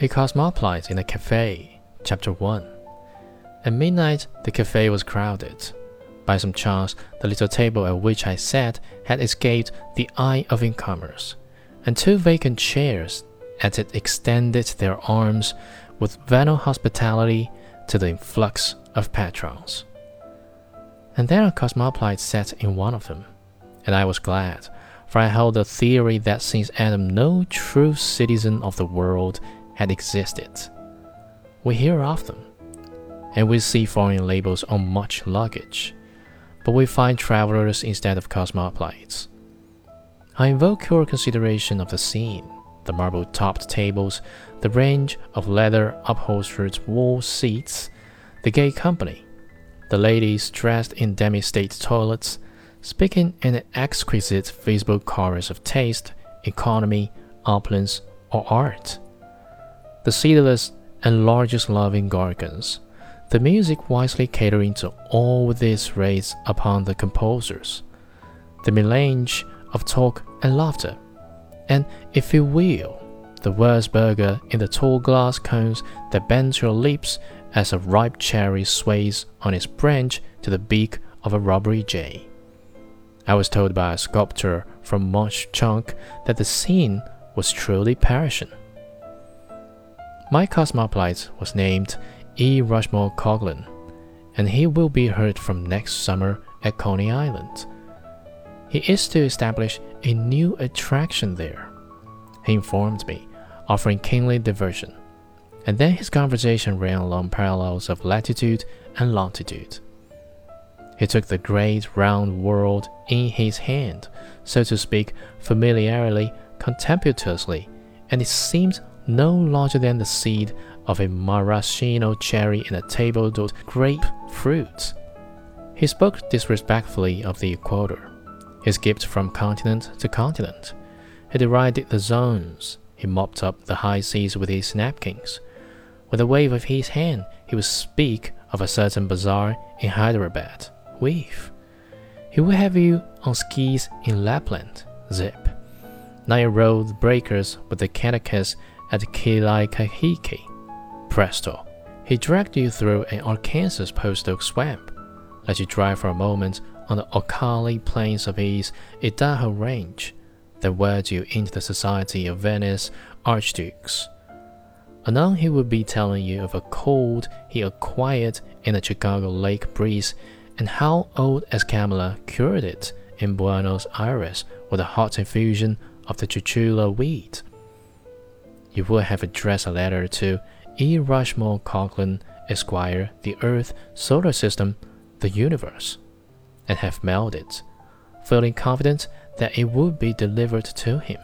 A Cosmopolite in a Cafe, Chapter 1. At midnight, the cafe was crowded. By some chance, the little table at which I sat had escaped the eye of incomers, and two vacant chairs at it extended their arms with venal hospitality to the influx of patrons. And there a cosmopolite sat in one of them, and I was glad, for I held the theory that since Adam no true citizen of the world had existed. We hear of them, and we see foreign labels on much luggage, but we find travelers instead of cosmopolites. I invoke your consideration of the scene, the marble topped tables, the range of leather upholstered wall seats, the gay company, the ladies dressed in demi state toilets speaking in an exquisite visible chorus of taste, economy, opulence, or art. The seedless and largest loving garcons, the music wisely catering to all this raised upon the composers, the melange of talk and laughter, and, if you will, the Wurzburger in the tall glass cones that bends your lips as a ripe cherry sways on its branch to the beak of a robbery jay. I was told by a sculptor from Mauch Chunk that the scene was truly Parisian. My cosmopolite was named E. Rushmore Coglan, and he will be heard from next summer at Coney Island. He is to establish a new attraction there. He informed me, offering kingly diversion, and then his conversation ran along parallels of latitude and longitude. He took the great round world in his hand, so to speak, familiarly, contemptuously, and it seemed no larger than the seed of a maraschino cherry in a table d'hôte grape fruit. He spoke disrespectfully of the equator, his gift from continent to continent. He derided the zones. He mopped up the high seas with his napkins. With a wave of his hand, he would speak of a certain bazaar in Hyderabad Weave. He would have you on skis in Lapland, zip. Now the breakers with the catechist at Kealaikahiki, presto. He dragged you through an Arkansas post oak swamp, let you drive for a moment on the alkali plains of East Idaho Range, then whirled you into the society of Viennese archdukes. Anon he would be telling you of a cold he acquired in the Chicago lake breeze and how old Escamilla cured it in Buenos Aires with a hot infusion of the chuchula weed. You would have addressed a letter to E. Rushmore Coglan, Esquire, the Earth, Solar System, the Universe, and have mailed it, feeling confident that it would be delivered to him.